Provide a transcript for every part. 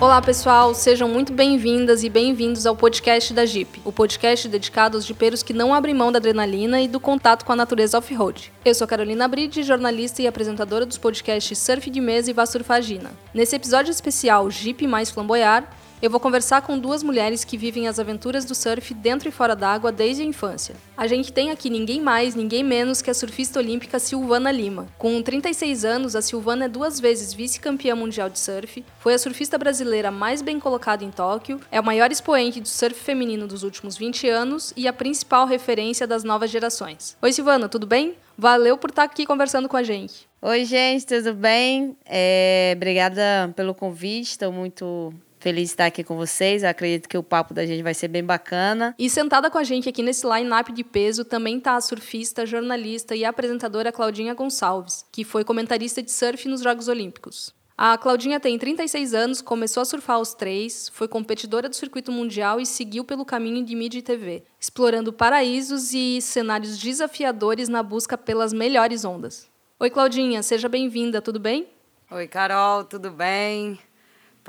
Olá, pessoal, sejam muito bem-vindas e bem-vindos ao podcast da Jeep, o podcast dedicado aos jipeiros que não abrem mão da adrenalina e do contato com a natureza off-road. Eu sou Carolina Bride, jornalista e apresentadora dos podcasts Surf de Mesa e Vassurfagina. Nesse episódio especial Jeep mais Flamboyar, eu vou conversar com duas mulheres que vivem as aventuras do surf dentro e fora d'água desde a infância. A gente tem aqui ninguém mais, ninguém menos que a surfista olímpica Silvana Lima. Com 36 anos, a Silvana é duas vezes vice-campeã mundial de surf, foi a surfista brasileira mais bem colocada em Tóquio, é o maior expoente do surf feminino dos últimos 20 anos e a principal referência das novas gerações. Oi, Silvana, tudo bem? Valeu por estar aqui conversando com a gente. Oi, gente, tudo bem? É, obrigada pelo convite, estou muito Feliz de estar aqui com vocês. Eu acredito que o papo da gente vai ser bem bacana. E sentada com a gente aqui nesse line-up de peso também está a surfista, jornalista e apresentadora Claudinha Gonçalves, que foi comentarista de surf nos Jogos Olímpicos. A Claudinha tem 36 anos, começou a surfar aos três, foi competidora do circuito mundial e seguiu pelo caminho de mídia e TV, explorando paraísos e cenários desafiadores na busca pelas melhores ondas. Oi, Claudinha, seja bem-vinda, tudo bem? Oi, Carol, tudo bem?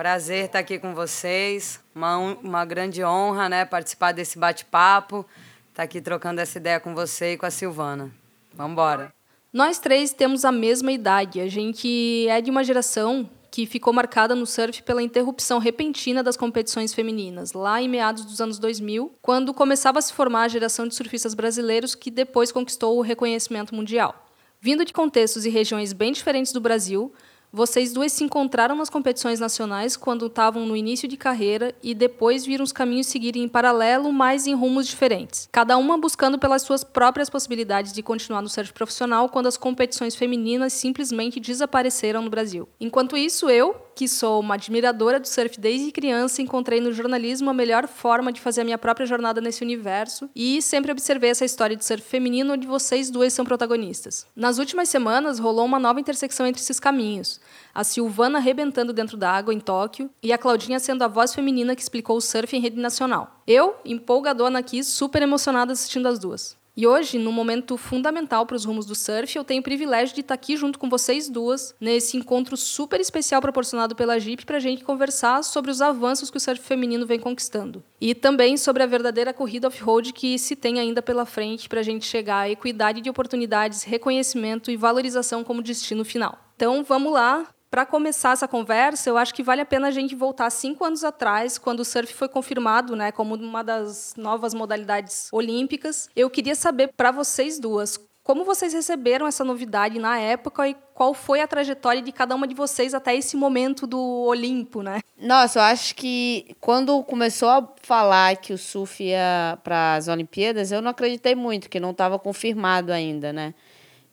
Prazer estar aqui com vocês. Uma, uma grande honra né, participar desse bate-papo, estar aqui trocando essa ideia com você e com a Silvana. Vamos embora. Nós três temos a mesma idade. A gente é de uma geração que ficou marcada no surf pela interrupção repentina das competições femininas, lá em meados dos anos 2000, quando começava a se formar a geração de surfistas brasileiros que depois conquistou o reconhecimento mundial. Vindo de contextos e regiões bem diferentes do Brasil, vocês duas se encontraram nas competições nacionais quando estavam no início de carreira e depois viram os caminhos seguirem em paralelo, mas em rumos diferentes. Cada uma buscando pelas suas próprias possibilidades de continuar no surf profissional quando as competições femininas simplesmente desapareceram no Brasil. Enquanto isso, eu, que sou uma admiradora do surf desde criança, encontrei no jornalismo a melhor forma de fazer a minha própria jornada nesse universo e sempre observei essa história de surf feminino onde vocês duas são protagonistas. Nas últimas semanas rolou uma nova intersecção entre esses caminhos. A Silvana arrebentando dentro da água em Tóquio e a Claudinha sendo a voz feminina que explicou o surf em rede nacional. Eu, empolgadona aqui, super emocionada assistindo as duas. E hoje, num momento fundamental para os rumos do surf, eu tenho o privilégio de estar aqui junto com vocês duas, nesse encontro super especial proporcionado pela Jeep, para a gente conversar sobre os avanços que o surf feminino vem conquistando. E também sobre a verdadeira corrida off-road que se tem ainda pela frente para a gente chegar à equidade de oportunidades, reconhecimento e valorização como destino final. Então, vamos lá, para começar essa conversa, eu acho que vale a pena a gente voltar cinco anos atrás, quando o surf foi confirmado né, como uma das novas modalidades olímpicas. Eu queria saber para vocês duas, como vocês receberam essa novidade na época e qual foi a trajetória de cada uma de vocês até esse momento do Olimpo, né? Nossa, eu acho que quando começou a falar que o surf ia para as Olimpíadas, eu não acreditei muito, que não estava confirmado ainda, né?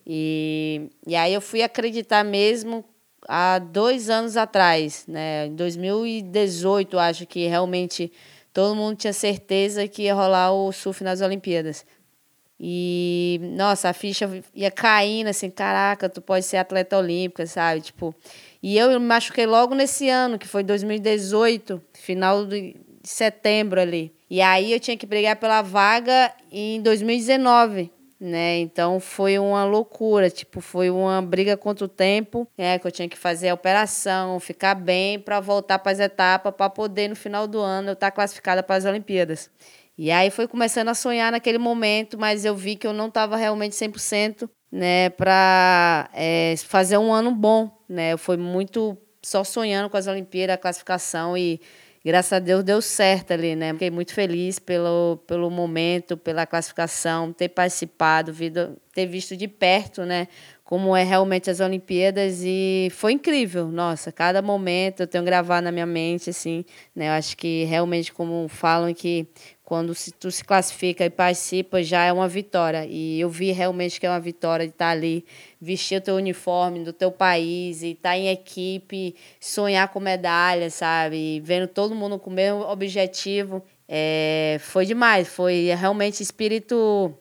E, e aí eu fui acreditar mesmo há dois anos atrás, né? Em 2018, acho que realmente todo mundo tinha certeza que ia rolar o surf nas Olimpíadas. E, nossa, a ficha ia caindo, assim, caraca, tu pode ser atleta olímpica, sabe? Tipo, e eu me machuquei logo nesse ano, que foi 2018, final de setembro ali. E aí eu tinha que brigar pela vaga em 2019 né? Então foi uma loucura, tipo, foi uma briga contra o tempo, é, que eu tinha que fazer a operação, ficar bem para voltar para as etapas para poder no final do ano eu estar tá classificada para as Olimpíadas. E aí foi começando a sonhar naquele momento, mas eu vi que eu não estava realmente 100%, né, para é, fazer um ano bom, né? Eu fui muito só sonhando com as Olimpíadas, a classificação e graças a Deus deu certo ali, né? Fiquei muito feliz pelo, pelo momento, pela classificação, ter participado, ter visto de perto, né? Como é realmente as Olimpíadas e foi incrível, nossa, cada momento eu tenho gravado na minha mente, assim, né? Eu acho que realmente, como falam que quando se, tu se classifica e participa, já é uma vitória. E eu vi realmente que é uma vitória de estar ali, vestir o teu uniforme do teu país e estar em equipe, sonhar com medalha, sabe? E vendo todo mundo com o mesmo objetivo. É, foi demais, foi realmente espírito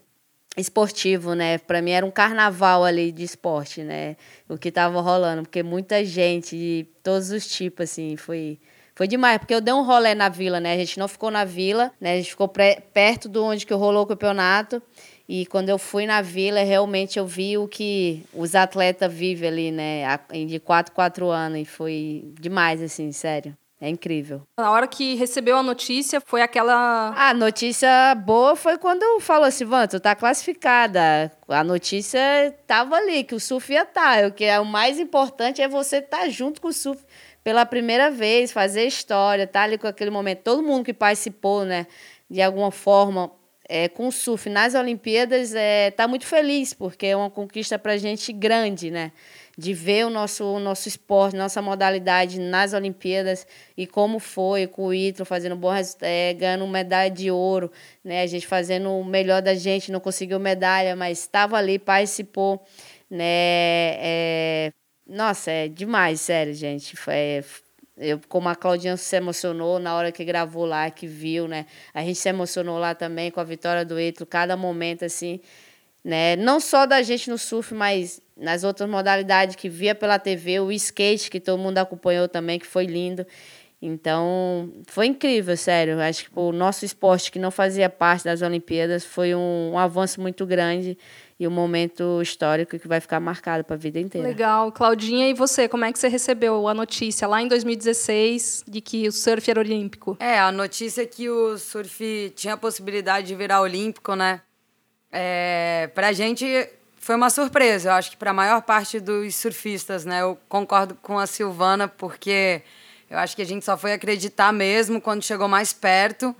esportivo, né? Para mim era um carnaval ali de esporte, né? O que tava rolando, porque muita gente de todos os tipos, assim, foi foi demais, porque eu dei um rolê na vila, né? A gente não ficou na vila, né? A gente ficou perto de onde que rolou o campeonato. E quando eu fui na vila, realmente eu vi o que os atletas vivem ali, né? De 4, 4 anos. E foi demais, assim, sério. É incrível. Na hora que recebeu a notícia, foi aquela. A notícia boa foi quando falou assim: Van, tu tá classificada. A notícia tava ali, que o surf ia estar. Tá. O que é o mais importante é você estar tá junto com o surf pela primeira vez, fazer história, tá ali com aquele momento. Todo mundo que participou, né, de alguma forma, é, com o surf nas Olimpíadas, é, tá muito feliz, porque é uma conquista pra gente grande, né? De ver o nosso, o nosso esporte, nossa modalidade nas Olimpíadas e como foi com o Itro fazendo bom é, ganhando medalha de ouro, né? A gente fazendo o melhor da gente, não conseguiu medalha, mas estava ali, participou, né? É, nossa, é demais, sério, gente. É, eu, como a Claudinha se emocionou na hora que gravou lá, que viu, né? A gente se emocionou lá também com a vitória do Itro, cada momento assim, né? Não só da gente no surf, mas nas outras modalidades que via pela TV, o skate, que todo mundo acompanhou também, que foi lindo. Então, foi incrível, sério. Acho que o nosso esporte, que não fazia parte das Olimpíadas, foi um, um avanço muito grande e um momento histórico que vai ficar marcado para a vida inteira. Legal. Claudinha, e você, como é que você recebeu a notícia lá em 2016 de que o surf era olímpico? É, a notícia é que o surf tinha a possibilidade de virar olímpico, né? É, pra gente foi uma surpresa, eu acho que para a maior parte dos surfistas, né? Eu concordo com a Silvana, porque eu acho que a gente só foi acreditar mesmo quando chegou mais perto.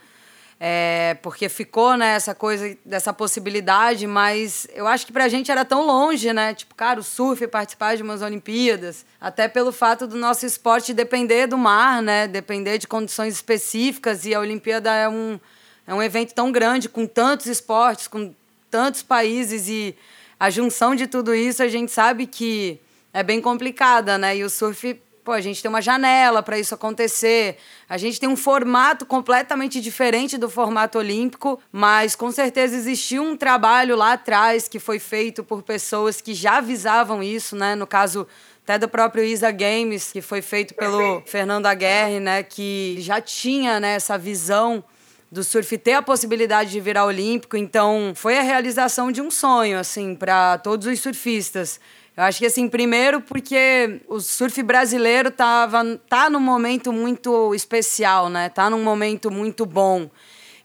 É, porque ficou né, essa coisa dessa possibilidade, mas eu acho que para a gente era tão longe, né? Tipo, cara, o surf participar de umas Olimpíadas, até pelo fato do nosso esporte depender do mar, né? Depender de condições específicas e a Olimpíada é um, é um evento tão grande, com tantos esportes, com tantos países e a junção de tudo isso, a gente sabe que é bem complicada, né? E o surf, pô, a gente tem uma janela para isso acontecer. A gente tem um formato completamente diferente do formato olímpico, mas com certeza existiu um trabalho lá atrás que foi feito por pessoas que já visavam isso, né? No caso até do próprio Isa Games, que foi feito pelo Fernando Aguerre, né, que já tinha né, essa visão do surf ter a possibilidade de virar olímpico, então foi a realização de um sonho, assim, para todos os surfistas. Eu acho que, assim, primeiro porque o surf brasileiro tava, tá num momento muito especial, né? Tá num momento muito bom.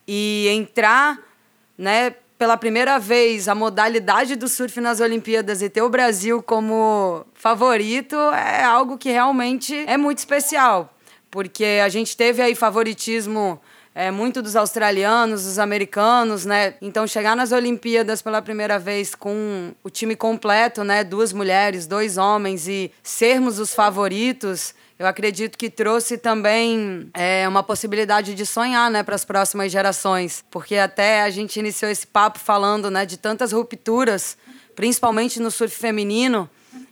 E entrar, né, pela primeira vez a modalidade do surf nas Olimpíadas e ter o Brasil como favorito é algo que realmente é muito especial. Porque a gente teve aí favoritismo é, muito dos australianos, dos americanos, né? Então chegar nas Olimpíadas pela primeira vez com o time completo, né? Duas mulheres, dois homens e sermos os favoritos, eu acredito que trouxe também é, uma possibilidade de sonhar, né, para as próximas gerações, porque até a gente iniciou esse papo falando, né, de tantas rupturas, principalmente no surf feminino.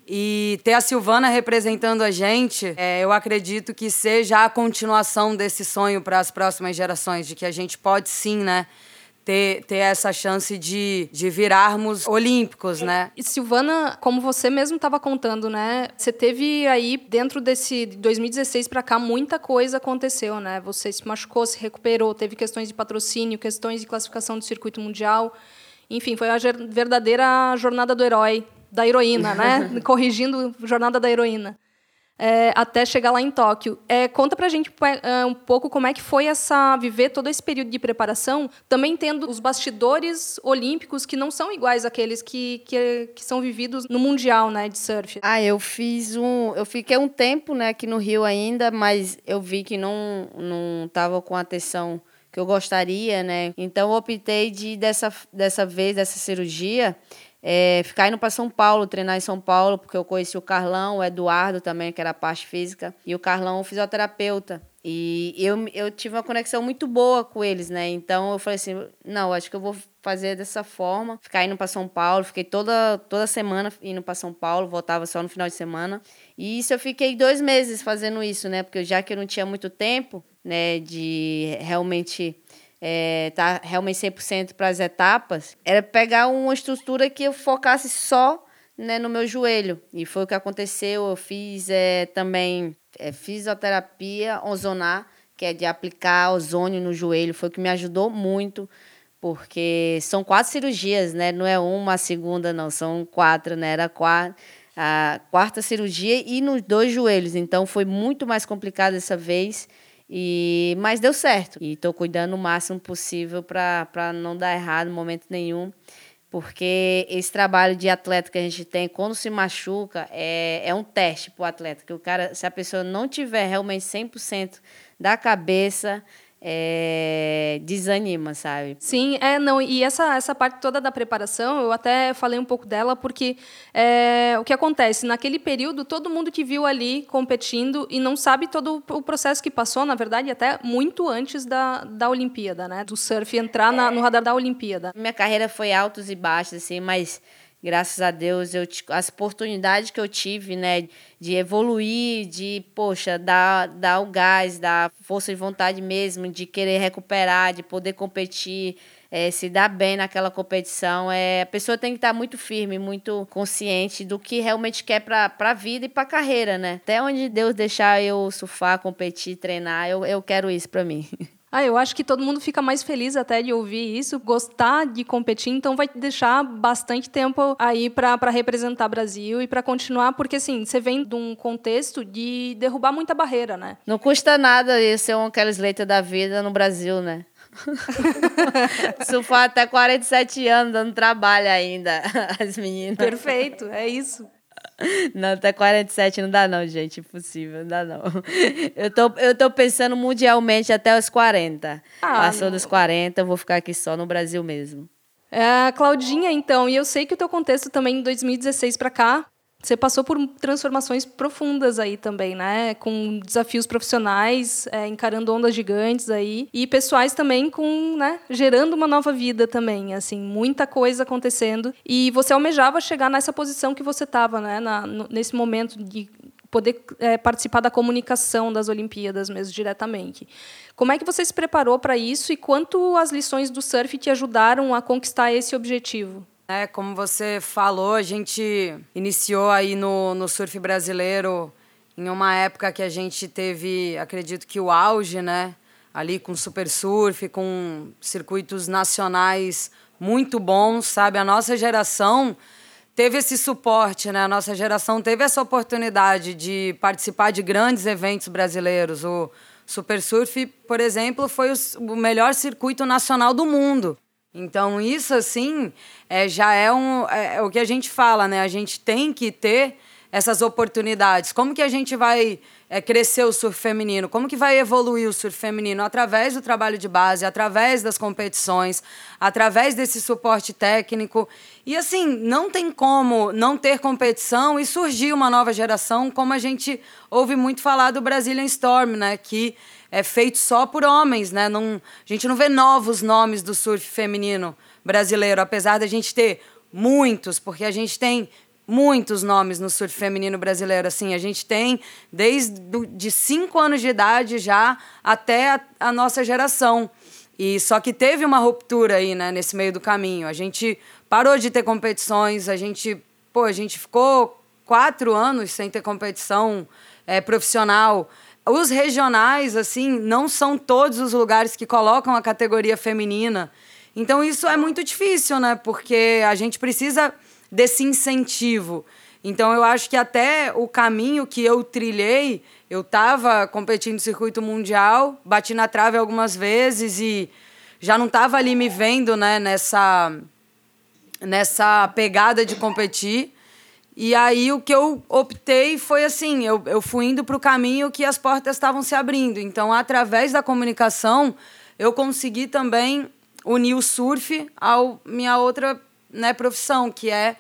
E ter a Silvana representando a gente, é, eu acredito que seja a continuação desse sonho para as próximas gerações, de que a gente pode sim, né? Ter, ter essa chance de, de virarmos olímpicos, né? E Silvana, como você mesmo estava contando, né? Você teve aí, dentro desse 2016 para cá, muita coisa aconteceu, né? Você se machucou, se recuperou, teve questões de patrocínio, questões de classificação do circuito mundial. Enfim, foi a verdadeira jornada do herói da heroína, né? Corrigindo Jornada da Heroína. É, até chegar lá em Tóquio. É, conta pra gente é, um pouco como é que foi essa viver todo esse período de preparação, também tendo os bastidores olímpicos que não são iguais àqueles que, que, que são vividos no mundial, né, de surf. Ah, eu fiz um, eu fiquei um tempo, né, aqui no Rio ainda, mas eu vi que não não tava com a atenção que eu gostaria, né? Então eu optei de dessa dessa vez dessa cirurgia é, ficar indo para São Paulo, treinar em São Paulo, porque eu conheci o Carlão, o Eduardo também, que era a parte física, e o Carlão, o fisioterapeuta. E eu, eu tive uma conexão muito boa com eles, né? Então eu falei assim: não, acho que eu vou fazer dessa forma. Ficar indo para São Paulo, fiquei toda, toda semana indo para São Paulo, voltava só no final de semana. E isso eu fiquei dois meses fazendo isso, né? Porque já que eu não tinha muito tempo, né, de realmente é, tá realmente 100% para as etapas, era pegar uma estrutura que eu focasse só né, no meu joelho. E foi o que aconteceu. Eu fiz é, também é, fisioterapia ozonar, que é de aplicar ozônio no joelho. Foi o que me ajudou muito, porque são quatro cirurgias, né? Não é uma, a segunda, não. São quatro, né? Era quatro. a quarta cirurgia e nos dois joelhos. Então foi muito mais complicado dessa vez. E, mas deu certo. E estou cuidando o máximo possível para não dar errado em momento nenhum. Porque esse trabalho de atleta que a gente tem, quando se machuca, é, é um teste para o atleta. Que o cara, se a pessoa não tiver realmente 100% da cabeça, é, desanima, sabe? Sim, é, não, e essa, essa parte toda da preparação, eu até falei um pouco dela, porque é, o que acontece, naquele período, todo mundo que viu ali competindo e não sabe todo o processo que passou, na verdade, até muito antes da, da Olimpíada, né? Do surf entrar na, no radar da Olimpíada. Minha carreira foi altos e baixos, assim, mas graças a Deus, eu, as oportunidades que eu tive, né, de evoluir, de, poxa, dar, dar o gás, dar força de vontade mesmo, de querer recuperar, de poder competir, é, se dar bem naquela competição, é, a pessoa tem que estar muito firme, muito consciente do que realmente quer para a vida e para a carreira, né? Até onde Deus deixar eu surfar, competir, treinar, eu, eu quero isso para mim. Ah, eu acho que todo mundo fica mais feliz até de ouvir isso, gostar de competir, então vai deixar bastante tempo aí para representar Brasil e para continuar, porque assim, você vem de um contexto de derrubar muita barreira, né? Não custa nada ser um Kelly Slater da vida no Brasil, né? Surfar até 47 anos dando trabalho ainda, as meninas. Perfeito, é isso. Não, até 47 não dá não, gente. Impossível, não dá não. Eu tô, eu tô pensando mundialmente até os 40. Ah, Passou não. dos 40, eu vou ficar aqui só no Brasil mesmo. É, Claudinha, então, e eu sei que o teu contexto também em 2016 para cá você passou por transformações profundas aí também, né? Com desafios profissionais, é, encarando ondas gigantes aí e pessoais também com, né? Gerando uma nova vida também, assim, muita coisa acontecendo e você almejava chegar nessa posição que você estava, né? Na, nesse momento de poder é, participar da comunicação das Olimpíadas mesmo diretamente. Como é que você se preparou para isso e quanto as lições do surf te ajudaram a conquistar esse objetivo? É, como você falou, a gente iniciou aí no, no surf brasileiro em uma época que a gente teve, acredito que o auge, né? Ali com super surf, com circuitos nacionais muito bons, sabe? A nossa geração teve esse suporte, né? A nossa geração teve essa oportunidade de participar de grandes eventos brasileiros. O Super Surf, por exemplo, foi o melhor circuito nacional do mundo. Então, isso, assim, é, já é, um, é, é o que a gente fala, né? A gente tem que ter essas oportunidades. Como que a gente vai é, crescer o surf feminino? Como que vai evoluir o surf feminino? Através do trabalho de base, através das competições, através desse suporte técnico. E assim, não tem como não ter competição e surgir uma nova geração, como a gente ouve muito falar do Brazilian Storm, né? Que é feito só por homens, né? Não, a gente não vê novos nomes do surf feminino brasileiro, apesar da gente ter muitos, porque a gente tem muitos nomes no surf feminino brasileiro. Assim, a gente tem desde do, de cinco anos de idade já até a, a, nossa geração. E só que teve uma ruptura aí, né, nesse meio do caminho. A gente parou de ter competições, a gente, pô, a gente ficou quatro anos sem ter competição é, profissional. Os regionais, assim, não são todos os lugares que colocam a categoria feminina. Então isso é muito difícil, né? Porque a gente precisa desse incentivo. Então eu acho que até o caminho que eu trilhei, eu estava competindo no circuito mundial, bati na trave algumas vezes e já não estava ali me vendo, né, nessa nessa pegada de competir. E aí o que eu optei foi assim, eu, eu fui indo para o caminho que as portas estavam se abrindo. Então, através da comunicação, eu consegui também unir o surf à minha outra né, profissão, que é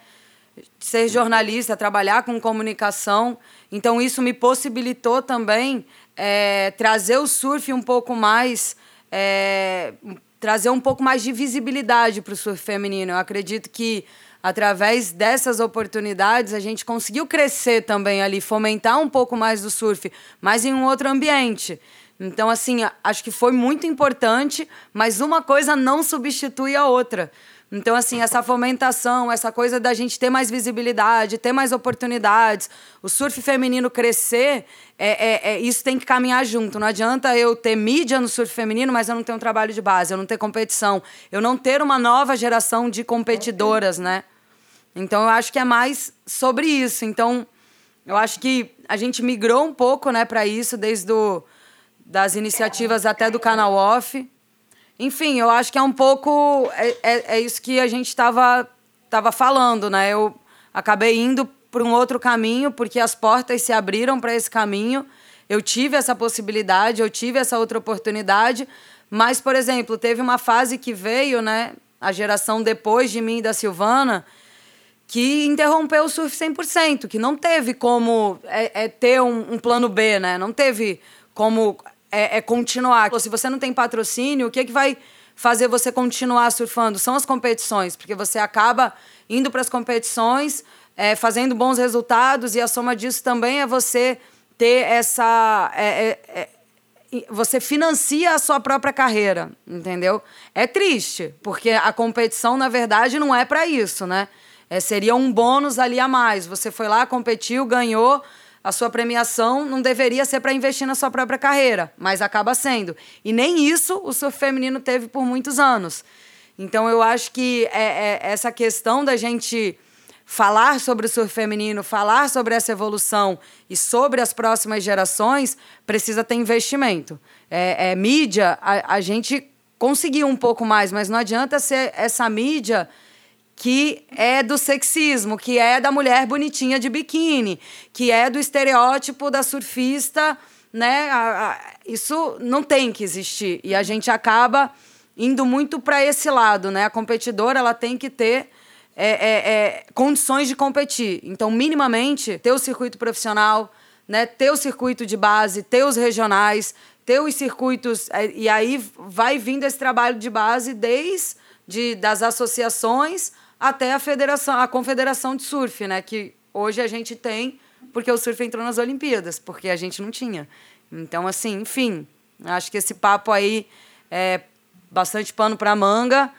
ser jornalista, trabalhar com comunicação. Então, isso me possibilitou também é, trazer o surf um pouco mais... É, trazer um pouco mais de visibilidade para o surf feminino. Eu acredito que através dessas oportunidades, a gente conseguiu crescer também ali, fomentar um pouco mais do surf, mas em um outro ambiente. Então, assim, acho que foi muito importante, mas uma coisa não substitui a outra. Então, assim, essa fomentação, essa coisa da gente ter mais visibilidade, ter mais oportunidades, o surf feminino crescer, é, é, é, isso tem que caminhar junto. Não adianta eu ter mídia no surf feminino, mas eu não ter um trabalho de base, eu não ter competição, eu não ter uma nova geração de competidoras, né? Então eu acho que é mais sobre isso. Então eu acho que a gente migrou um pouco, né, para isso desde do, das iniciativas até do canal off. Enfim, eu acho que é um pouco é, é, é isso que a gente estava tava falando, né? Eu acabei indo para um outro caminho porque as portas se abriram para esse caminho. Eu tive essa possibilidade, eu tive essa outra oportunidade, mas por exemplo, teve uma fase que veio, né, a geração depois de mim da Silvana, que interrompeu o surf 100%, que não teve como é, é ter um, um, plano B, né? Não teve como é, é, continuar. Se você não tem patrocínio, o que, é que vai fazer você continuar surfando? São as competições, porque você acaba indo para as competições, é, fazendo bons resultados, e a soma disso também é você ter essa. É, é, é, você financia a sua própria carreira, entendeu? É triste, porque a competição, na verdade, não é para isso, né? É, seria um bônus ali a mais. Você foi lá, competiu, ganhou. A sua premiação não deveria ser para investir na sua própria carreira, mas acaba sendo. E nem isso o surf feminino teve por muitos anos. Então eu acho que é, é essa questão da gente falar sobre o surf feminino, falar sobre essa evolução e sobre as próximas gerações, precisa ter investimento. É, é mídia, a, a gente conseguiu um pouco mais, mas não adianta ser essa mídia que é do sexismo, que é da mulher bonitinha de biquíni, que é do estereótipo da surfista, né? Isso não tem que existir e a gente acaba indo muito para esse lado, né? A competidora ela tem que ter é, é, é, condições de competir. Então, minimamente, ter o circuito profissional, né? Ter o circuito de base, ter os regionais, ter os circuitos é, e aí vai vindo esse trabalho de base desde de, das associações até a federação, a confederação de surf, né? Que hoje a gente tem porque o surf entrou nas Olimpíadas, porque a gente não tinha. Então, assim, enfim, acho que esse papo aí é bastante pano para manga.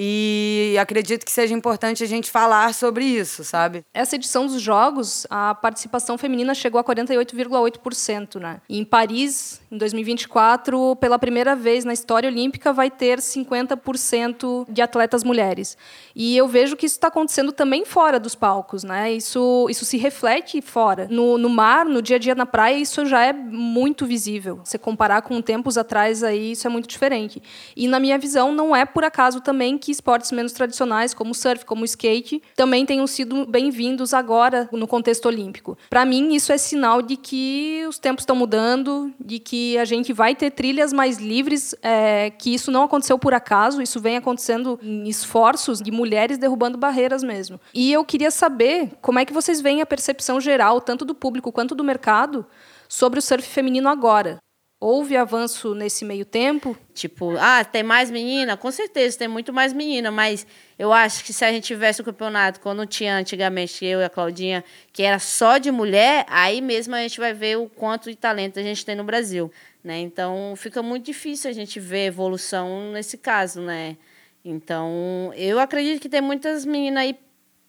E acredito que seja importante a gente falar sobre isso, sabe? Essa edição dos Jogos, a participação feminina chegou a 48,8%, né? E em Paris, em 2024, pela primeira vez na história olímpica, vai ter 50% de atletas mulheres. E eu vejo que isso está acontecendo também fora dos palcos, né? Isso, isso se reflete fora. No, no mar, no dia a dia na praia, isso já é muito visível. Se comparar com tempos atrás, aí isso é muito diferente. E na minha visão, não é por acaso também que que esportes menos tradicionais, como o surf, como o skate, também tenham sido bem-vindos agora no contexto olímpico. Para mim, isso é sinal de que os tempos estão mudando, de que a gente vai ter trilhas mais livres, é, que isso não aconteceu por acaso, isso vem acontecendo em esforços de mulheres derrubando barreiras mesmo. E eu queria saber como é que vocês veem a percepção geral, tanto do público quanto do mercado, sobre o surf feminino agora. Houve avanço nesse meio tempo? Tipo, ah, tem mais menina? Com certeza, tem muito mais menina, mas eu acho que se a gente tivesse o um campeonato, quando tinha antigamente eu e a Claudinha, que era só de mulher, aí mesmo a gente vai ver o quanto de talento a gente tem no Brasil, né? Então, fica muito difícil a gente ver evolução nesse caso, né? Então, eu acredito que tem muitas meninas aí,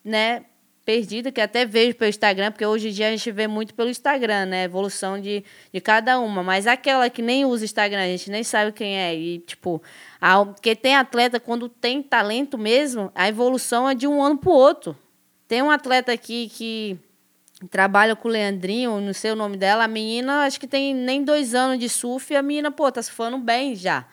né, perdida, que até vejo pelo Instagram, porque hoje em dia a gente vê muito pelo Instagram, né? Evolução de, de cada uma. Mas aquela que nem usa Instagram, a gente nem sabe quem é. E, tipo, a, porque tem atleta, quando tem talento mesmo, a evolução é de um ano para o outro. Tem um atleta aqui que trabalha com o Leandrinho, não sei o nome dela, a menina acho que tem nem dois anos de surf e a menina, pô, tá surfando bem já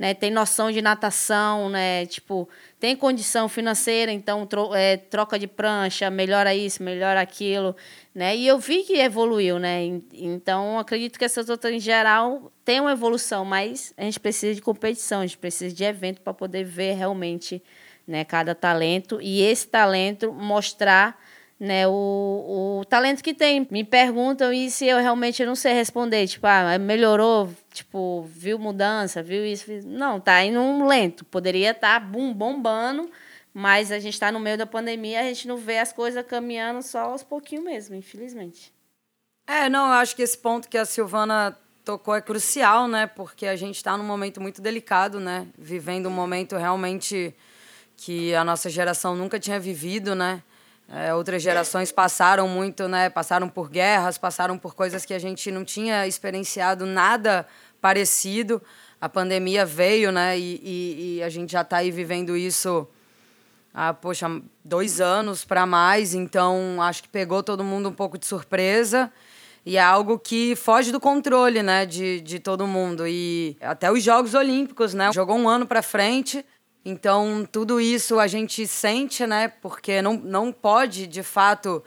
né, tem noção de natação, né, tipo, tem condição financeira, então tro é, troca de prancha, melhora isso, melhora aquilo, né, e eu vi que evoluiu, né, então acredito que essas outras em geral têm uma evolução, mas a gente precisa de competição, a gente precisa de evento para poder ver realmente, né, cada talento e esse talento mostrar né, o, o talento que tem. Me perguntam e se eu realmente não sei responder, tipo, ah, melhorou, tipo, viu mudança, viu isso, não, tá indo um lento, poderia estar tá, bum, bombando, mas a gente está no meio da pandemia, a gente não vê as coisas caminhando só aos pouquinhos mesmo, infelizmente. É, não, eu acho que esse ponto que a Silvana tocou é crucial, né, porque a gente está num momento muito delicado, né, vivendo um momento realmente que a nossa geração nunca tinha vivido, né, é, outras gerações passaram muito, né? Passaram por guerras, passaram por coisas que a gente não tinha experienciado nada parecido. A pandemia veio, né? E, e, e a gente já está aí vivendo isso há, poxa, dois anos para mais, então acho que pegou todo mundo um pouco de surpresa. E é algo que foge do controle, né, de, de todo mundo. E até os Jogos Olímpicos, né? Jogou um ano para frente. Então, tudo isso a gente sente, né? Porque não, não pode, de fato,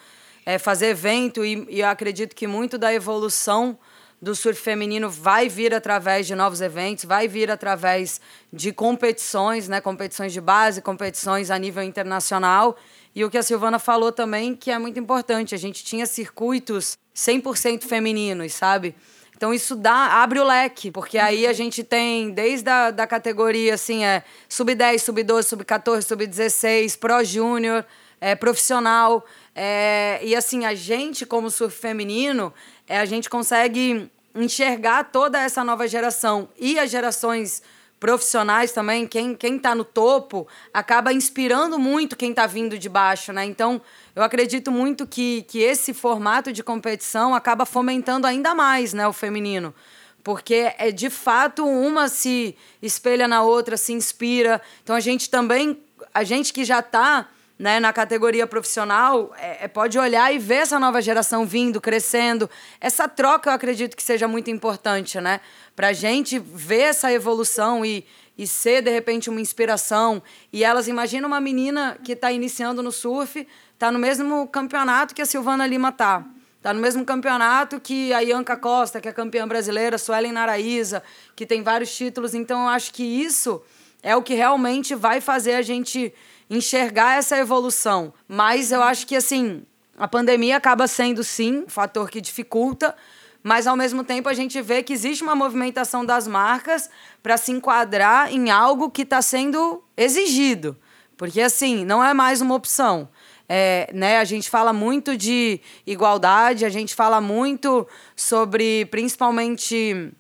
é, fazer evento. E, e eu acredito que muito da evolução do surf feminino vai vir através de novos eventos, vai vir através de competições, né? Competições de base, competições a nível internacional. E o que a Silvana falou também, que é muito importante, a gente tinha circuitos 100% femininos, sabe? Então isso dá, abre o leque, porque aí a gente tem desde a da categoria assim, é sub-10, sub-12, sub-14, sub-16, pró-júnior, é, profissional. É, e assim, a gente, como surf feminino, é, a gente consegue enxergar toda essa nova geração e as gerações profissionais também, quem quem está no topo, acaba inspirando muito quem está vindo de baixo, né? Então, eu acredito muito que, que esse formato de competição acaba fomentando ainda mais, né, o feminino. Porque é de fato uma se espelha na outra, se inspira. Então a gente também, a gente que já está né, na categoria profissional, é, é, pode olhar e ver essa nova geração vindo, crescendo. Essa troca eu acredito que seja muito importante, né? Para a gente ver essa evolução e, e ser, de repente, uma inspiração. E elas, imagina uma menina que está iniciando no surf, está no mesmo campeonato que a Silvana Lima está. Está no mesmo campeonato que a Ianca Costa, que é campeã brasileira, Suelen Naraíza, que tem vários títulos. Então, eu acho que isso é o que realmente vai fazer a gente enxergar essa evolução. Mas eu acho que, assim, a pandemia acaba sendo, sim, um fator que dificulta, mas ao mesmo tempo a gente vê que existe uma movimentação das marcas para se enquadrar em algo que está sendo exigido. Porque, assim, não é mais uma opção. É, né, a gente fala muito de igualdade, a gente fala muito sobre, principalmente,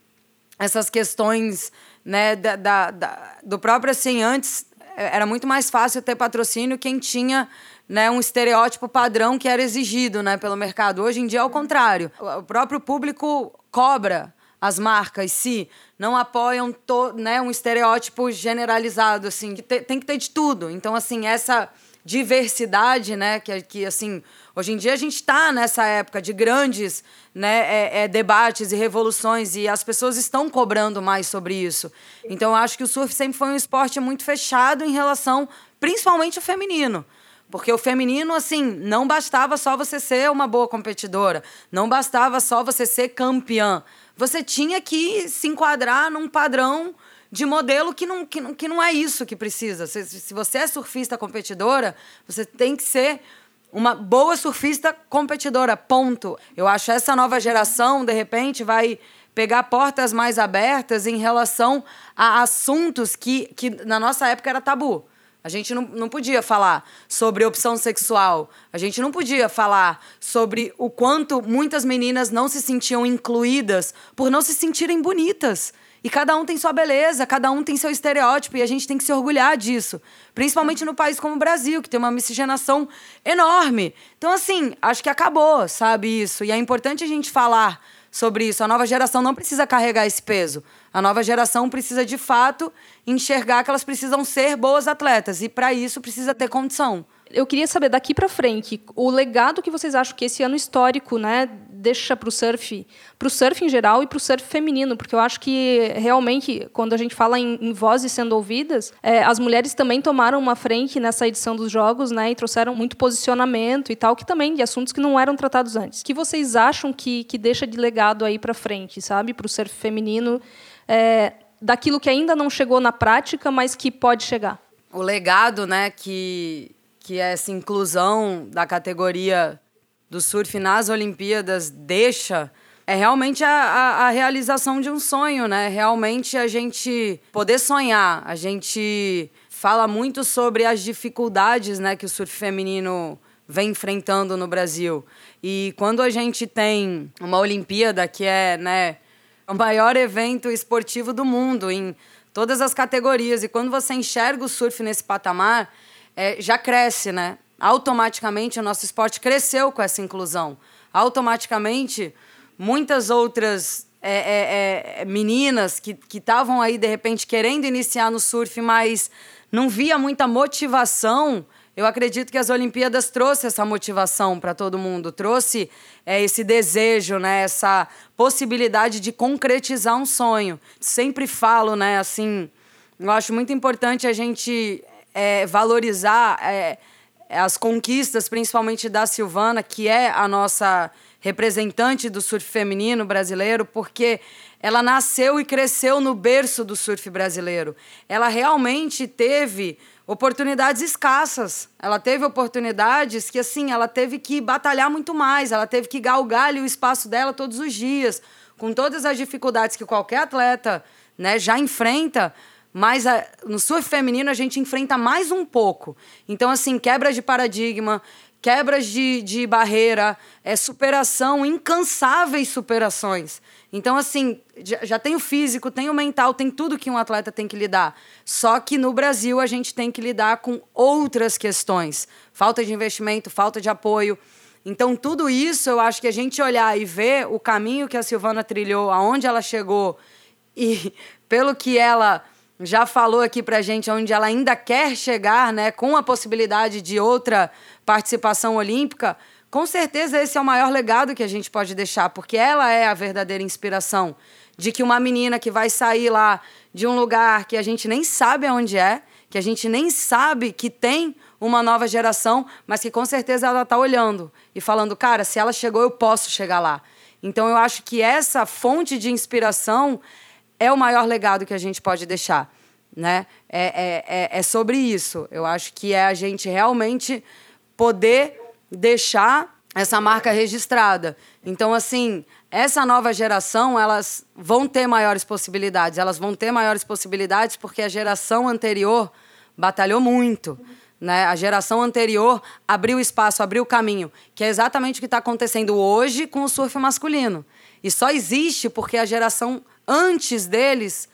essas questões né, da, da, da do próprio, assim, antes era muito mais fácil ter patrocínio quem tinha né, um estereótipo padrão que era exigido né, pelo mercado. Hoje em dia é o contrário. O próprio público cobra as marcas se não apoiam to, né, um estereótipo generalizado assim que te, tem que ter de tudo então assim essa diversidade né que, que assim Hoje em dia a gente está nessa época de grandes né, é, é, debates e revoluções e as pessoas estão cobrando mais sobre isso. Então eu acho que o surf sempre foi um esporte muito fechado em relação, principalmente o feminino. Porque o feminino, assim, não bastava só você ser uma boa competidora, não bastava só você ser campeã. Você tinha que se enquadrar num padrão de modelo que não, que não, que não é isso que precisa. Se, se você é surfista competidora, você tem que ser uma boa surfista competidora, ponto. Eu acho essa nova geração, de repente, vai pegar portas mais abertas em relação a assuntos que, que na nossa época era tabu. A gente não, não podia falar sobre opção sexual. A gente não podia falar sobre o quanto muitas meninas não se sentiam incluídas por não se sentirem bonitas. E cada um tem sua beleza, cada um tem seu estereótipo, e a gente tem que se orgulhar disso. Principalmente no país como o Brasil, que tem uma miscigenação enorme. Então, assim, acho que acabou, sabe, isso. E é importante a gente falar sobre isso. A nova geração não precisa carregar esse peso. A nova geração precisa, de fato, enxergar que elas precisam ser boas atletas. E, para isso, precisa ter condição eu queria saber daqui para frente o legado que vocês acham que esse ano histórico, né, deixa para o surf, para o surf em geral e para o surf feminino, porque eu acho que realmente quando a gente fala em, em vozes sendo ouvidas, é, as mulheres também tomaram uma frente nessa edição dos jogos, né, e trouxeram muito posicionamento e tal, que também de assuntos que não eram tratados antes. O que vocês acham que que deixa de legado aí para frente, sabe, para o surf feminino, é, daquilo que ainda não chegou na prática, mas que pode chegar? O legado, né, que que essa inclusão da categoria do surf nas Olimpíadas deixa é realmente a, a, a, realização de um sonho, né? Realmente a gente poder sonhar. A gente fala muito sobre as dificuldades né, que o surf feminino vem enfrentando no Brasil. E quando a gente tem uma Olimpíada que é né, o maior evento esportivo do mundo em todas as categorias, e quando você enxerga o surf nesse patamar, é, já cresce, né? Automaticamente o nosso esporte cresceu com essa inclusão. Automaticamente, muitas outras é, é, é meninas que estavam aí, de repente, querendo iniciar no surf, mas não via muita motivação. Eu acredito que as Olimpíadas trouxe essa motivação para todo mundo, trouxe é, esse desejo, né, essa possibilidade de concretizar um sonho. Sempre falo, né, assim, eu acho muito importante a gente é, valorizar é, as conquistas, principalmente da Silvana, que é a nossa representante do surf feminino brasileiro, porque ela nasceu e cresceu no berço do surf brasileiro. Ela realmente teve oportunidades escassas. Ela teve oportunidades que, assim, ela teve que batalhar muito mais, ela teve que galgar ali o espaço dela todos os dias, com todas as dificuldades que qualquer atleta né, já enfrenta. Mas a, no surf feminino a gente enfrenta mais um pouco. Então, assim, quebra de paradigma, quebras de, de barreira, é, superação, incansáveis superações. Então, assim, já, já tem o físico, tem o mental, tem tudo que um atleta tem que lidar. Só que no Brasil a gente tem que lidar com outras questões: falta de investimento, falta de apoio. Então, tudo isso eu acho que a gente olhar e ver o caminho que a Silvana trilhou, aonde ela chegou e pelo que ela já falou aqui pra gente onde ela ainda quer chegar, né, com a possibilidade de outra participação olímpica, com certeza esse é o maior legado que a gente pode deixar, porque ela é a verdadeira inspiração de que uma menina que vai sair lá de um lugar que a gente nem sabe aonde é, que a gente nem sabe que tem uma nova geração, mas que com certeza ela está olhando e falando, cara, se ela chegou, eu posso chegar lá. Então eu acho que essa fonte de inspiração é o maior legado que a gente pode deixar. Né? É, é, é, é sobre isso. Eu acho que é a gente realmente poder deixar essa marca registrada. Então, assim, essa nova geração, elas vão ter maiores possibilidades. Elas vão ter maiores possibilidades porque a geração anterior batalhou muito. Né? A geração anterior abriu espaço, abriu caminho, que é exatamente o que está acontecendo hoje com o surf masculino. E só existe porque a geração antes deles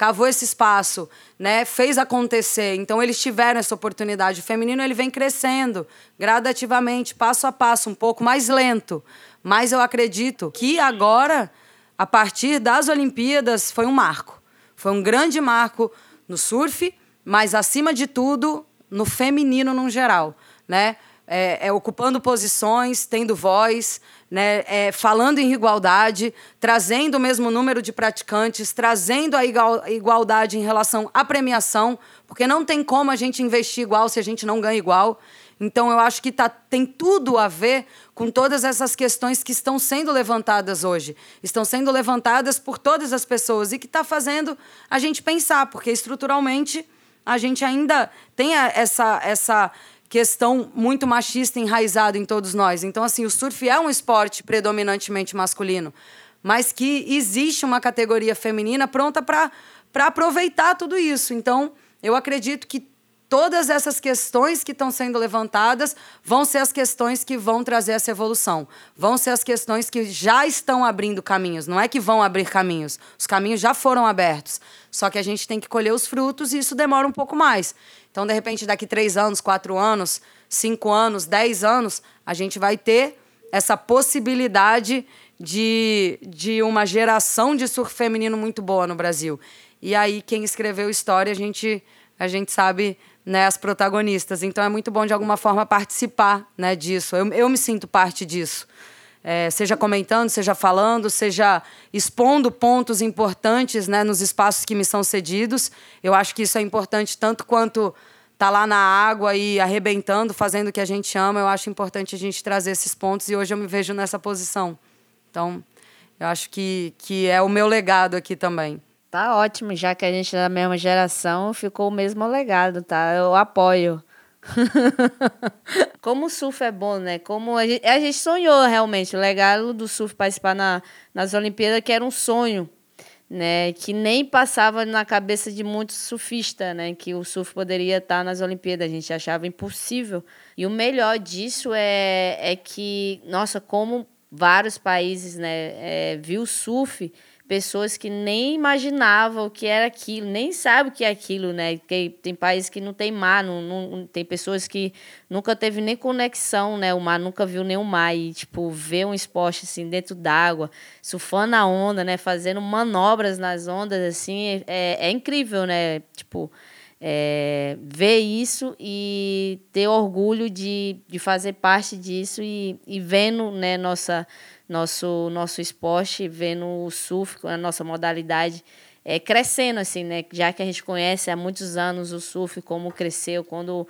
cavou esse espaço, né, fez acontecer. Então eles tiveram essa oportunidade. O feminino ele vem crescendo gradativamente, passo a passo, um pouco mais lento. Mas eu acredito que agora, a partir das Olimpíadas, foi um marco. Foi um grande marco no surf, mas acima de tudo no feminino no geral, né? É, é, ocupando posições, tendo voz, né, é, falando em igualdade, trazendo o mesmo número de praticantes, trazendo a igualdade em relação à premiação, porque não tem como a gente investir igual se a gente não ganha igual. Então, eu acho que tá, tem tudo a ver com todas essas questões que estão sendo levantadas hoje. Estão sendo levantadas por todas as pessoas e que está fazendo a gente pensar, porque estruturalmente a gente ainda tem essa, essa questão muito machista enraizada em todos nós. Então, assim, o surf é um esporte predominantemente masculino, mas que existe uma categoria feminina pronta para aproveitar tudo isso. Então, eu acredito que todas essas questões que estão sendo levantadas vão ser as questões que vão trazer essa evolução. Vão ser as questões que já estão abrindo caminhos. Não é que vão abrir caminhos. Os caminhos já foram abertos. Só que a gente tem que colher os frutos e isso demora um pouco mais. Então, de repente, daqui três anos, quatro anos, cinco anos, dez anos, a gente vai ter essa possibilidade de, de uma geração de surf feminino muito boa no Brasil. E aí, quem escreveu história, a gente, a gente sabe né, as protagonistas. Então, é muito bom, de alguma forma, participar né, disso. Eu, eu me sinto parte disso. É, seja comentando, seja falando, seja expondo pontos importantes né, nos espaços que me são cedidos. Eu acho que isso é importante tanto quanto tá lá na água e arrebentando, fazendo o que a gente ama. Eu acho importante a gente trazer esses pontos e hoje eu me vejo nessa posição. Então, eu acho que, que é o meu legado aqui também. Tá ótimo, já que a gente é da mesma geração, ficou o mesmo legado, tá? Eu apoio. Como o surf é bom, né? Como a gente, a gente sonhou realmente, o legado do surf participar na, nas Olimpíadas, que era um sonho, né? Que nem passava na cabeça de muitos surfistas, né? Que o surf poderia estar nas Olimpíadas, a gente achava impossível. E o melhor disso é, é que, nossa, como vários países, né, é, viu o surf pessoas que nem imaginavam o que era aquilo, nem sabem o que é aquilo, né? Tem, tem países que não tem mar, não, não, tem pessoas que nunca teve nem conexão, né? O mar nunca viu nenhum mar e, tipo, ver um esporte assim dentro d'água, surfando a onda, né? Fazendo manobras nas ondas, assim, é, é incrível, né? Tipo, é, ver isso e ter orgulho de, de fazer parte disso e, e vendo né, nossa, nosso, nosso esporte, vendo o surf, a nossa modalidade é, crescendo, assim, né? Já que a gente conhece há muitos anos o surf, como cresceu, quando,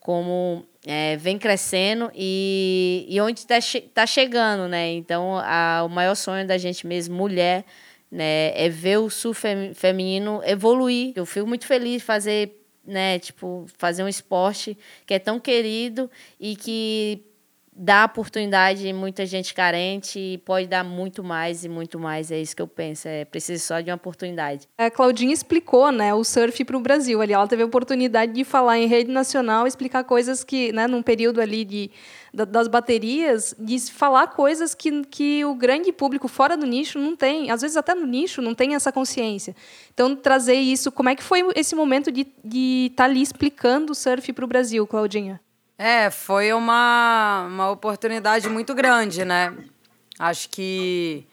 como é, vem crescendo e, e onde está tá chegando, né? Então, a, o maior sonho da gente mesmo, mulher, né, é ver o surf feminino evoluir. Eu fico muito feliz de fazer, né, tipo, fazer um esporte que é tão querido e que dá oportunidade em muita gente carente e pode dar muito mais e muito mais. É isso que eu penso. É preciso só de uma oportunidade. A Claudinha explicou, né, o surf para o Brasil. Ali ela teve a oportunidade de falar em rede nacional, explicar coisas que, né, num período ali de das baterias, de falar coisas que, que o grande público fora do nicho não tem, às vezes até no nicho não tem essa consciência. Então trazer isso, como é que foi esse momento de estar de tá ali explicando o surf para o Brasil, Claudinha? É, foi uma, uma oportunidade muito grande, né? Acho que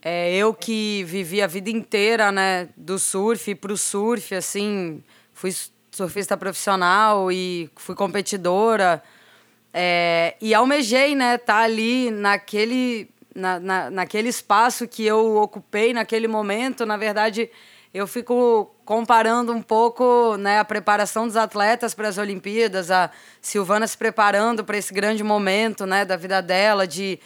é, eu que vivi a vida inteira, né, do surf para o surf, assim, fui surfista profissional e fui competidora. É, e almejei, né, estar tá ali naquele, na, na, naquele espaço que eu ocupei naquele momento. Na verdade, eu fico comparando um pouco né, a preparação dos atletas para as Olimpíadas, a Silvana se preparando para esse grande momento né, da vida dela, de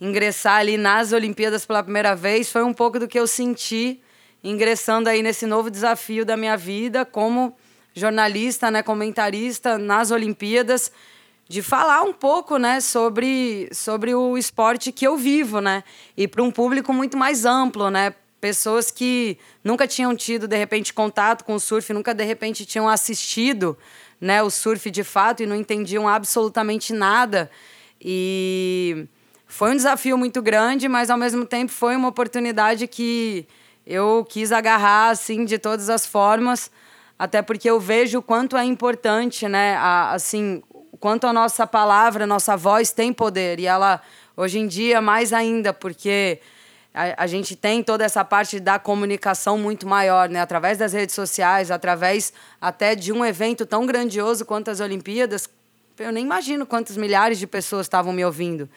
ingressar ali nas Olimpíadas pela primeira vez, foi um pouco do que eu senti ingressando aí nesse novo desafio da minha vida como jornalista, né, comentarista nas Olimpíadas, de falar um pouco, né, sobre, sobre o esporte que eu vivo, né, e para um público muito mais amplo, né, pessoas que nunca tinham tido de repente contato com o surf, nunca de repente tinham assistido, né, o surf de fato e não entendiam absolutamente nada. E foi um desafio muito grande, mas ao mesmo tempo foi uma oportunidade que eu quis agarrar assim de todas as formas, até porque eu vejo o quanto é importante, né, a, assim, quanto a nossa palavra, nossa voz tem poder e ela hoje em dia mais ainda, porque a, a, gente tem toda essa parte da comunicação muito maior, né? Através das redes sociais, através até de um evento tão grandioso quanto as Olimpíadas. Eu nem imagino quantas milhares de pessoas estavam me ouvindo.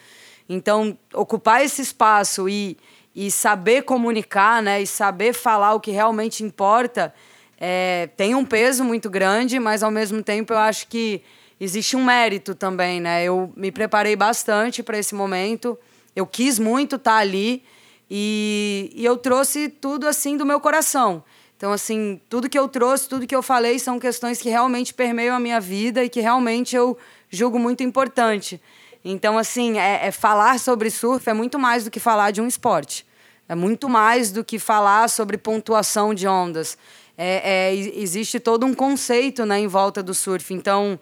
Então, ocupar esse espaço e, e saber comunicar, né? E saber falar o que realmente importa é, tem um peso muito grande, mas ao mesmo tempo eu acho que existe um mérito também, né? Eu me preparei bastante para esse momento. Eu quis muito estar ali e, e eu trouxe tudo assim do meu coração. Então, assim, tudo que eu trouxe, tudo que eu falei são questões que realmente permeiam a minha vida e que realmente eu julgo muito importante. Então, assim, é, é, falar sobre surf é muito mais do que falar de um esporte. É muito mais do que falar sobre pontuação de ondas. É, é, existe todo um conceito né, em volta do surf. Então,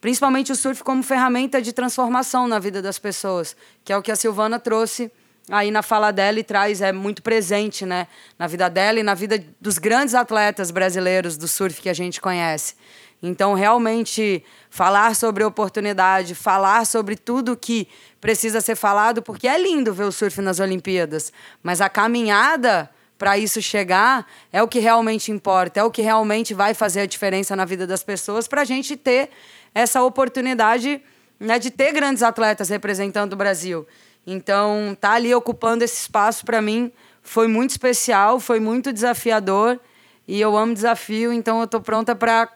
principalmente o surf como ferramenta de transformação na vida das pessoas, que é o que a Silvana trouxe aí na fala dela e traz é muito presente, né, na vida dela e na vida dos grandes atletas brasileiros do surf que a gente conhece. Então, realmente falar sobre oportunidade, falar sobre tudo que precisa ser falado, porque é lindo ver o surf nas Olimpíadas, mas a caminhada para isso chegar é o que realmente importa, é o que realmente vai fazer a diferença na vida das pessoas para a gente ter essa oportunidade né, de ter grandes atletas representando o Brasil. Então, tá ali ocupando esse espaço para mim foi muito especial, foi muito desafiador e eu amo desafio, então eu tô pronta para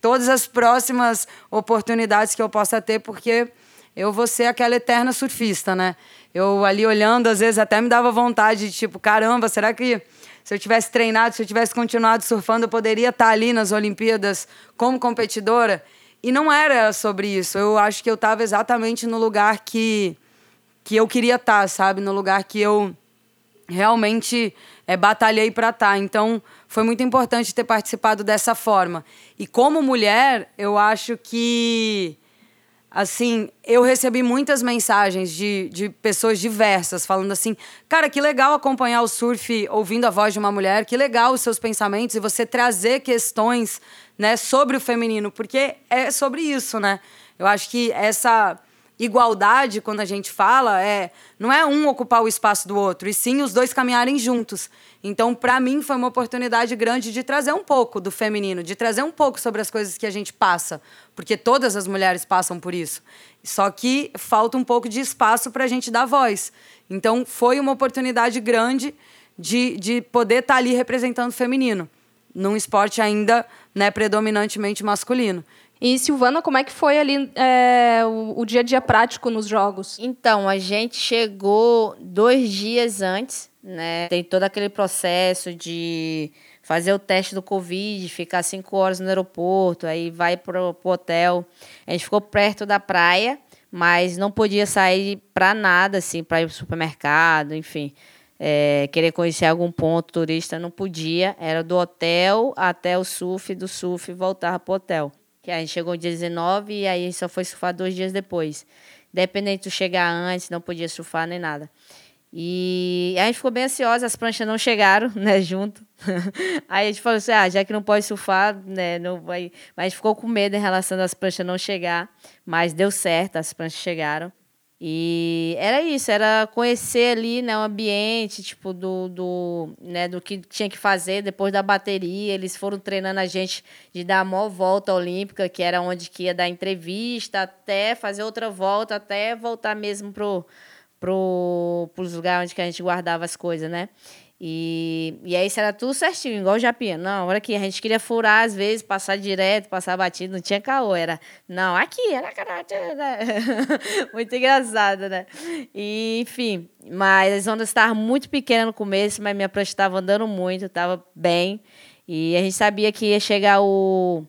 todas as próximas oportunidades que eu possa ter, porque eu vou ser aquela eterna surfista, né? Eu ali olhando, às vezes até me dava vontade de tipo, caramba, será que se eu tivesse treinado, se eu tivesse continuado surfando, eu poderia estar tá ali nas Olimpíadas como competidora? E não era sobre isso. Eu acho que eu estava exatamente no lugar que que eu queria estar, tá, sabe? No lugar que eu realmente é, batalhei para estar. Tá. Então, foi muito importante ter participado dessa forma. E como mulher, eu acho que assim, eu recebi muitas mensagens de, de pessoas diversas falando assim: cara, que legal acompanhar o surf ouvindo a voz de uma mulher, que legal os seus pensamentos e você trazer questões né, sobre o feminino, porque é sobre isso, né? Eu acho que essa igualdade, quando a gente fala, é não é um ocupar o espaço do outro, e sim os dois caminharem juntos. Então, para mim, foi uma oportunidade grande de trazer um pouco do feminino, de trazer um pouco sobre as coisas que a gente passa, porque todas as mulheres passam por isso. Só que falta um pouco de espaço para a gente dar voz. Então, foi uma oportunidade grande de, de poder estar tá ali representando o feminino, num esporte ainda né, predominantemente masculino. E Silvana, como é que foi ali é, o, o, dia a dia prático nos jogos? Então, a gente chegou dois dias antes, né? Tem todo aquele processo de fazer o teste do Covid, ficar cinco horas no aeroporto, aí vai pro, pro hotel. A gente ficou perto da praia, mas não podia sair para nada, assim, para ir pro supermercado, enfim. É, querer conhecer algum ponto turista, não podia. Era do hotel até o surf, do surf voltar pro hotel que a gente chegou dia 19 e aí só foi surfar dois dias depois. Independente de chegar antes, não podia surfar nem nada. E a gente ficou bem ansiosa, as pranchas não chegaram, né, junto. aí a gente falou assim, ah, já que não pode surfar, né, não vai... Mas a gente ficou com medo em relação às pranchas não chegar, mas deu certo, as pranchas chegaram. E era isso, era conhecer ali, né, o ambiente, tipo, do, do, né, do que tinha que fazer depois da bateria. Eles foram treinando a gente de dar a maior volta olímpica, que era onde que ia dar entrevista, até fazer outra volta, até voltar mesmo pro, pro, pros lugares onde que a gente guardava as coisas, né? E, e aí era tudo certinho, igual o Japinha. Não, olha aqui, a gente queria furar às vezes, passar direto, passar batido, não tinha caô, era, não, aqui, era né? muito engraçado, né? E, enfim, mas as ondas estavam muito pequenas no começo, mas minha prancha estava andando muito, estava bem. E a gente sabia que ia chegar o,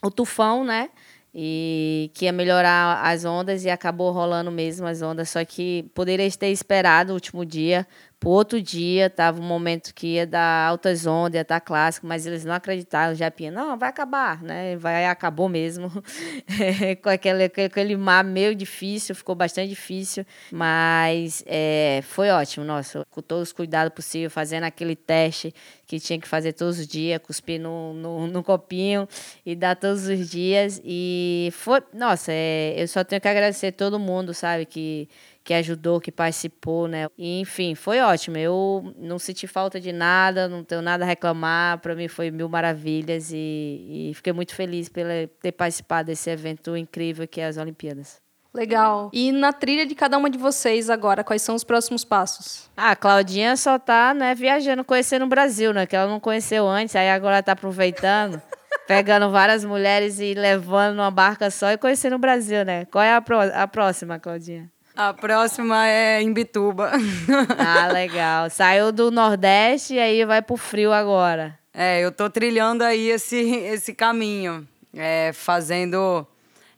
o tufão, né? e que ia melhorar as ondas e acabou rolando mesmo as ondas, só que poderia ter esperado o último dia, Pro outro dia, tava um momento que ia dar altas ondas, ia tá clássico, mas eles não acreditaram, já pinha, não, vai acabar, né? Vai, acabou mesmo. com aquele, aquele mar meio difícil, ficou bastante difícil, mas é, foi ótimo, nossa, com todos os cuidados possíveis, fazendo aquele teste que tinha que fazer todos os dias, cuspir no, no, no copinho e dar todos os dias. E foi, nossa, é, eu só tenho que agradecer todo mundo, sabe, que que ajudou, que participou, né? E, enfim, foi ótimo. Eu não senti falta de nada, não tenho nada a reclamar. Para mim foi mil maravilhas e, e fiquei muito feliz por ter participado desse evento incrível que é as Olimpíadas. Legal. E na trilha de cada uma de vocês agora, quais são os próximos passos? Ah, a Claudinha só tá, né, viajando, conhecendo o Brasil, né? Que ela não conheceu antes, aí agora tá aproveitando, pegando várias mulheres e levando numa barca só e conhecendo o Brasil, né? Qual é a, a próxima, Claudinha? A próxima é em Bituba. Ah, legal. Saiu do Nordeste e aí vai pro frio agora. É, eu tô trilhando aí esse, esse caminho. É, fazendo.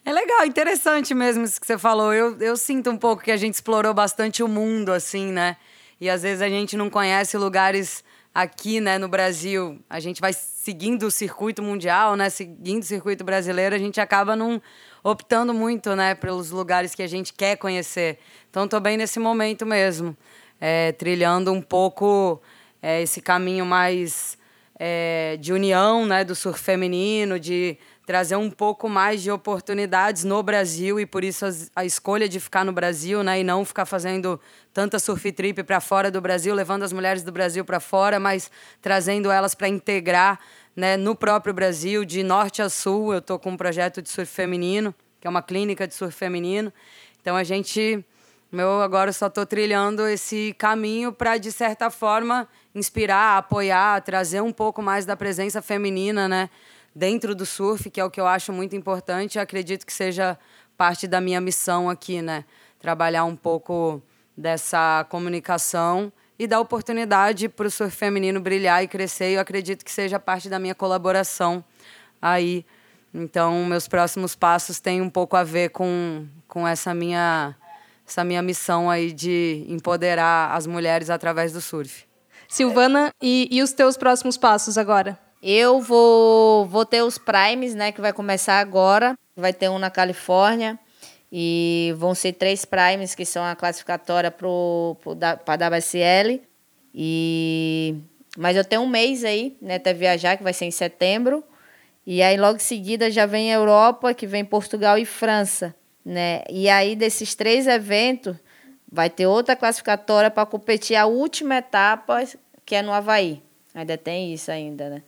É legal, interessante mesmo isso que você falou. Eu, eu sinto um pouco que a gente explorou bastante o mundo, assim, né? E às vezes a gente não conhece lugares aqui, né, no Brasil. A gente vai seguindo o circuito mundial, né? Seguindo o circuito brasileiro, a gente acaba não optando muito, né, pelos lugares que a gente quer conhecer. Então, estou bem nesse momento mesmo, é, trilhando um pouco é, esse caminho mais é, de união, né, do surf feminino, de trazer um pouco mais de oportunidades no Brasil e por isso a escolha de ficar no Brasil, né, e não ficar fazendo tanta surf trip para fora do Brasil, levando as mulheres do Brasil para fora, mas trazendo elas para integrar né, no próprio Brasil, de norte a sul. Eu estou com um projeto de surf feminino, que é uma clínica de surf feminino. Então a gente, meu, agora só estou trilhando esse caminho para de certa forma inspirar, apoiar, trazer um pouco mais da presença feminina, né, dentro do surf, que é o que eu acho muito importante. Eu acredito que seja parte da minha missão aqui, né, trabalhar um pouco dessa comunicação e dar oportunidade para o surf feminino brilhar e crescer. E eu acredito que seja parte da minha colaboração aí. Então, meus próximos passos têm um pouco a ver com, com essa minha essa minha missão aí de empoderar as mulheres através do surf. Silvana, e, e os teus próximos passos agora? Eu vou, vou ter os primes, né, que vai começar agora. Vai ter um na Califórnia, e vão ser três primes, que são a classificatória para a WSL. E... Mas eu tenho um mês aí, né, até viajar, que vai ser em setembro. E aí, logo em seguida, já vem a Europa, que vem Portugal e França. né? E aí, desses três eventos, vai ter outra classificatória para competir a última etapa, que é no Havaí. Ainda tem isso ainda, né?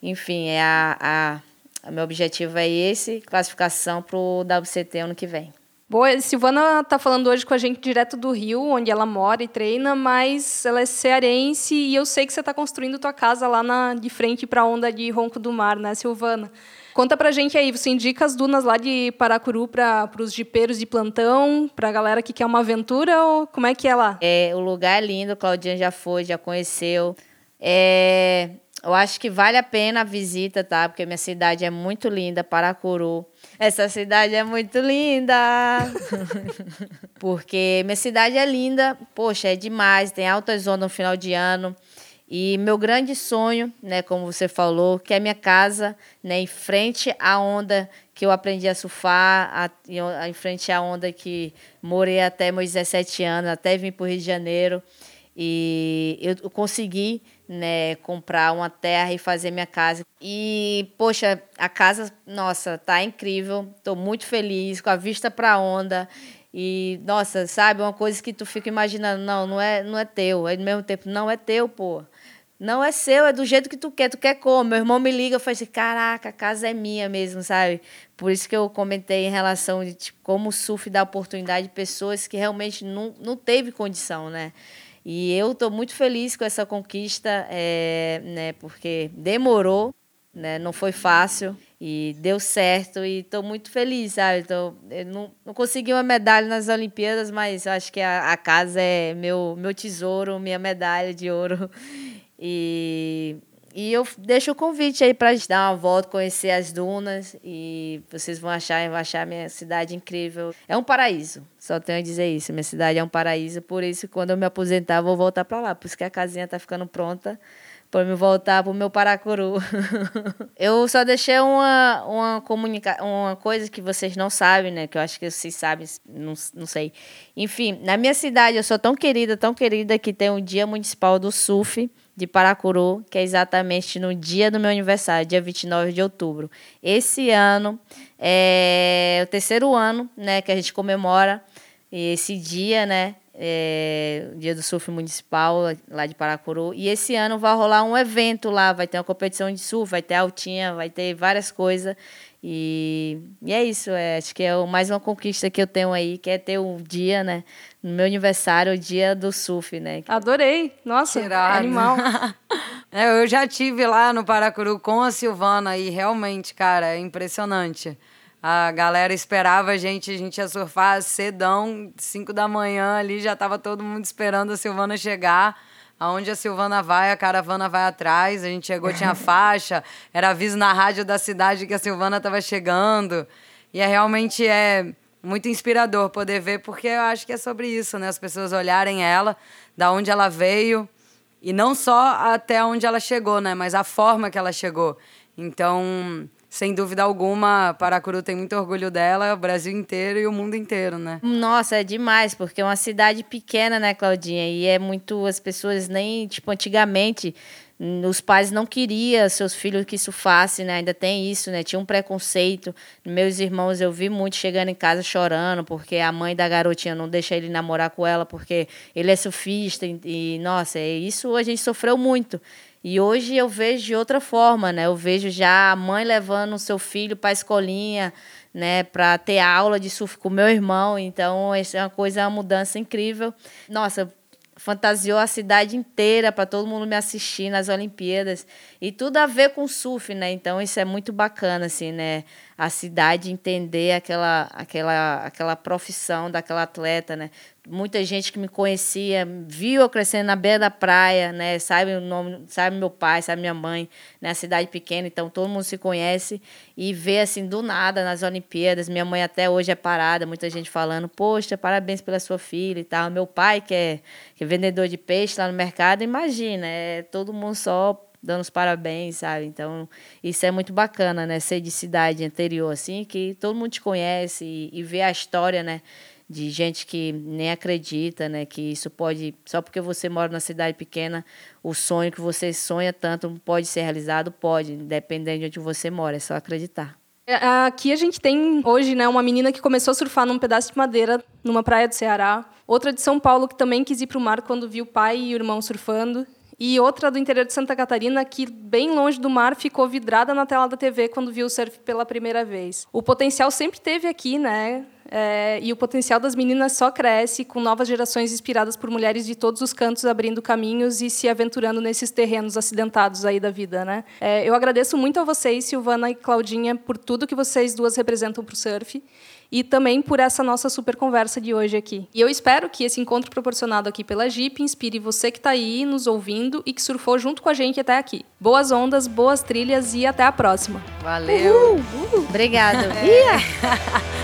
Enfim, é a, a, meu objetivo é esse, classificação para o WCT ano que vem. Boa, Silvana está falando hoje com a gente direto do Rio, onde ela mora e treina, mas ela é cearense e eu sei que você está construindo tua casa lá na, de frente para a onda de Ronco do Mar, né, Silvana? Conta pra gente aí, você indica as dunas lá de Paracuru para os jipeiros de plantão, para a galera que quer uma aventura ou como é que é lá? É, o lugar é lindo, Claudinha já foi, já conheceu. É, eu acho que vale a pena a visita, tá? Porque minha cidade é muito linda, Paracuru. Essa cidade é muito linda. Porque minha cidade é linda, poxa, é demais, tem altas zonas no final de ano. E meu grande sonho, né, como você falou, que é minha casa, né, em frente à onda que eu aprendi a surfar, a, em frente à onda que morei até meus 17 anos, até vim para o Rio de Janeiro. E eu consegui né, comprar uma terra e fazer minha casa. E, poxa, a casa, nossa, tá incrível. Tô muito feliz com a vista para onda. E, nossa, sabe, uma coisa que tu fica imaginando, não, não é, não é teu. Aí, ao mesmo tempo, não é teu, pô. Não é seu, é do jeito que tu quer, tu quer como. Meu irmão me liga, eu assim, caraca, a casa é minha mesmo, sabe? Por isso que eu comentei em relação de tipo, como o surf dá oportunidade de pessoas que realmente não, não teve condição, né? E eu estou muito feliz com essa conquista, é, né, porque demorou, né, não foi fácil e deu certo e estou muito feliz, sabe? Então, eu não, não consegui uma medalha nas Olimpíadas, mas acho que a, a casa é meu, meu tesouro, minha medalha de ouro. E e eu deixo o convite aí para dar uma volta, conhecer as dunas e vocês vão achar, vão achar minha cidade incrível. É um paraíso, só tenho a dizer isso. Minha cidade é um paraíso, por isso quando eu me aposentar vou voltar para lá, por isso que a casinha está ficando pronta para me voltar para o meu Paracuru. eu só deixei uma, uma, comunica uma coisa que vocês não sabem, né? Que eu acho que vocês sabem, não, não sei. Enfim, na minha cidade eu sou tão querida, tão querida que tem um dia municipal do surf de Paracuru, que é exatamente no dia do meu aniversário, dia 29 de outubro. Esse ano é o terceiro ano, né, que a gente comemora esse dia, né, é, dia do surf municipal lá de Paracuru. E esse ano vai rolar um evento lá, vai ter uma competição de surf, vai ter altinha, vai ter várias coisas. E, e é isso, é, acho que é mais uma conquista que eu tenho aí, que é ter um dia, né? No meu aniversário, o dia do surf, né? Adorei! Nossa, Tirado. animal! é, eu já tive lá no Paracuru com a Silvana e realmente, cara, é impressionante. A galera esperava a gente, a gente ia surfar cedão, 5 da manhã ali, já tava todo mundo esperando a Silvana chegar. Aonde a Silvana vai, a caravana vai atrás. A gente chegou, tinha faixa, era aviso na rádio da cidade que a Silvana estava chegando. E é realmente é muito inspirador poder ver, porque eu acho que é sobre isso, né? As pessoas olharem ela, da onde ela veio, e não só até onde ela chegou, né? Mas a forma que ela chegou. Então, sem dúvida alguma, Paracuru tem muito orgulho dela, o Brasil inteiro e o mundo inteiro, né? Nossa, é demais, porque é uma cidade pequena, né, Claudinha? E é muito. As pessoas nem. Tipo, antigamente, os pais não queriam seus filhos que surfassem, né? Ainda tem isso, né? Tinha um preconceito. Meus irmãos, eu vi muito chegando em casa chorando, porque a mãe da garotinha não deixa ele namorar com ela, porque ele é surfista. E, e nossa, isso a gente sofreu muito. E hoje eu vejo de outra forma, né? Eu vejo já a mãe levando o seu filho para a escolinha, né, para ter aula de surf com meu irmão. Então, isso é uma coisa, uma mudança incrível. Nossa, fantasiou a cidade inteira para todo mundo me assistir nas Olimpíadas e tudo a ver com surf, né? Então isso é muito bacana assim, né? A cidade entender aquela aquela aquela profissão daquela atleta, né? Muita gente que me conhecia viu eu crescendo na beira da praia, né? Sabe o nome, sabe meu pai, sabe minha mãe, né? cidade pequena, então todo mundo se conhece e vê assim do nada nas Olimpíadas. Minha mãe até hoje é parada, muita gente falando: "Poxa, parabéns pela sua filha" e tal. Meu pai que é, que é vendedor de peixe lá no mercado, imagina, é todo mundo só dando os parabéns, sabe? Então, isso é muito bacana, né? Ser de cidade anterior, assim, que todo mundo te conhece e, e ver a história, né? De gente que nem acredita, né, que isso pode só porque você mora na cidade pequena, o sonho que você sonha tanto pode ser realizado, pode, dependendo de onde você mora, é só acreditar. É, aqui a gente tem hoje, né, uma menina que começou a surfar num pedaço de madeira numa praia do Ceará. Outra de São Paulo que também quis ir para o mar quando viu o pai e o irmão surfando. E outra do interior de Santa Catarina que, bem longe do mar, ficou vidrada na tela da TV quando viu o surf pela primeira vez. O potencial sempre teve aqui, né? É, e o potencial das meninas só cresce com novas gerações inspiradas por mulheres de todos os cantos abrindo caminhos e se aventurando nesses terrenos acidentados aí da vida, né? É, eu agradeço muito a vocês, Silvana e Claudinha, por tudo que vocês duas representam para o surf e também por essa nossa super conversa de hoje aqui. E eu espero que esse encontro proporcionado aqui pela Jeep inspire você que está aí nos ouvindo e que surfou junto com a gente até aqui. Boas ondas, boas trilhas e até a próxima. Valeu! Uhul, uhul. Obrigada. É.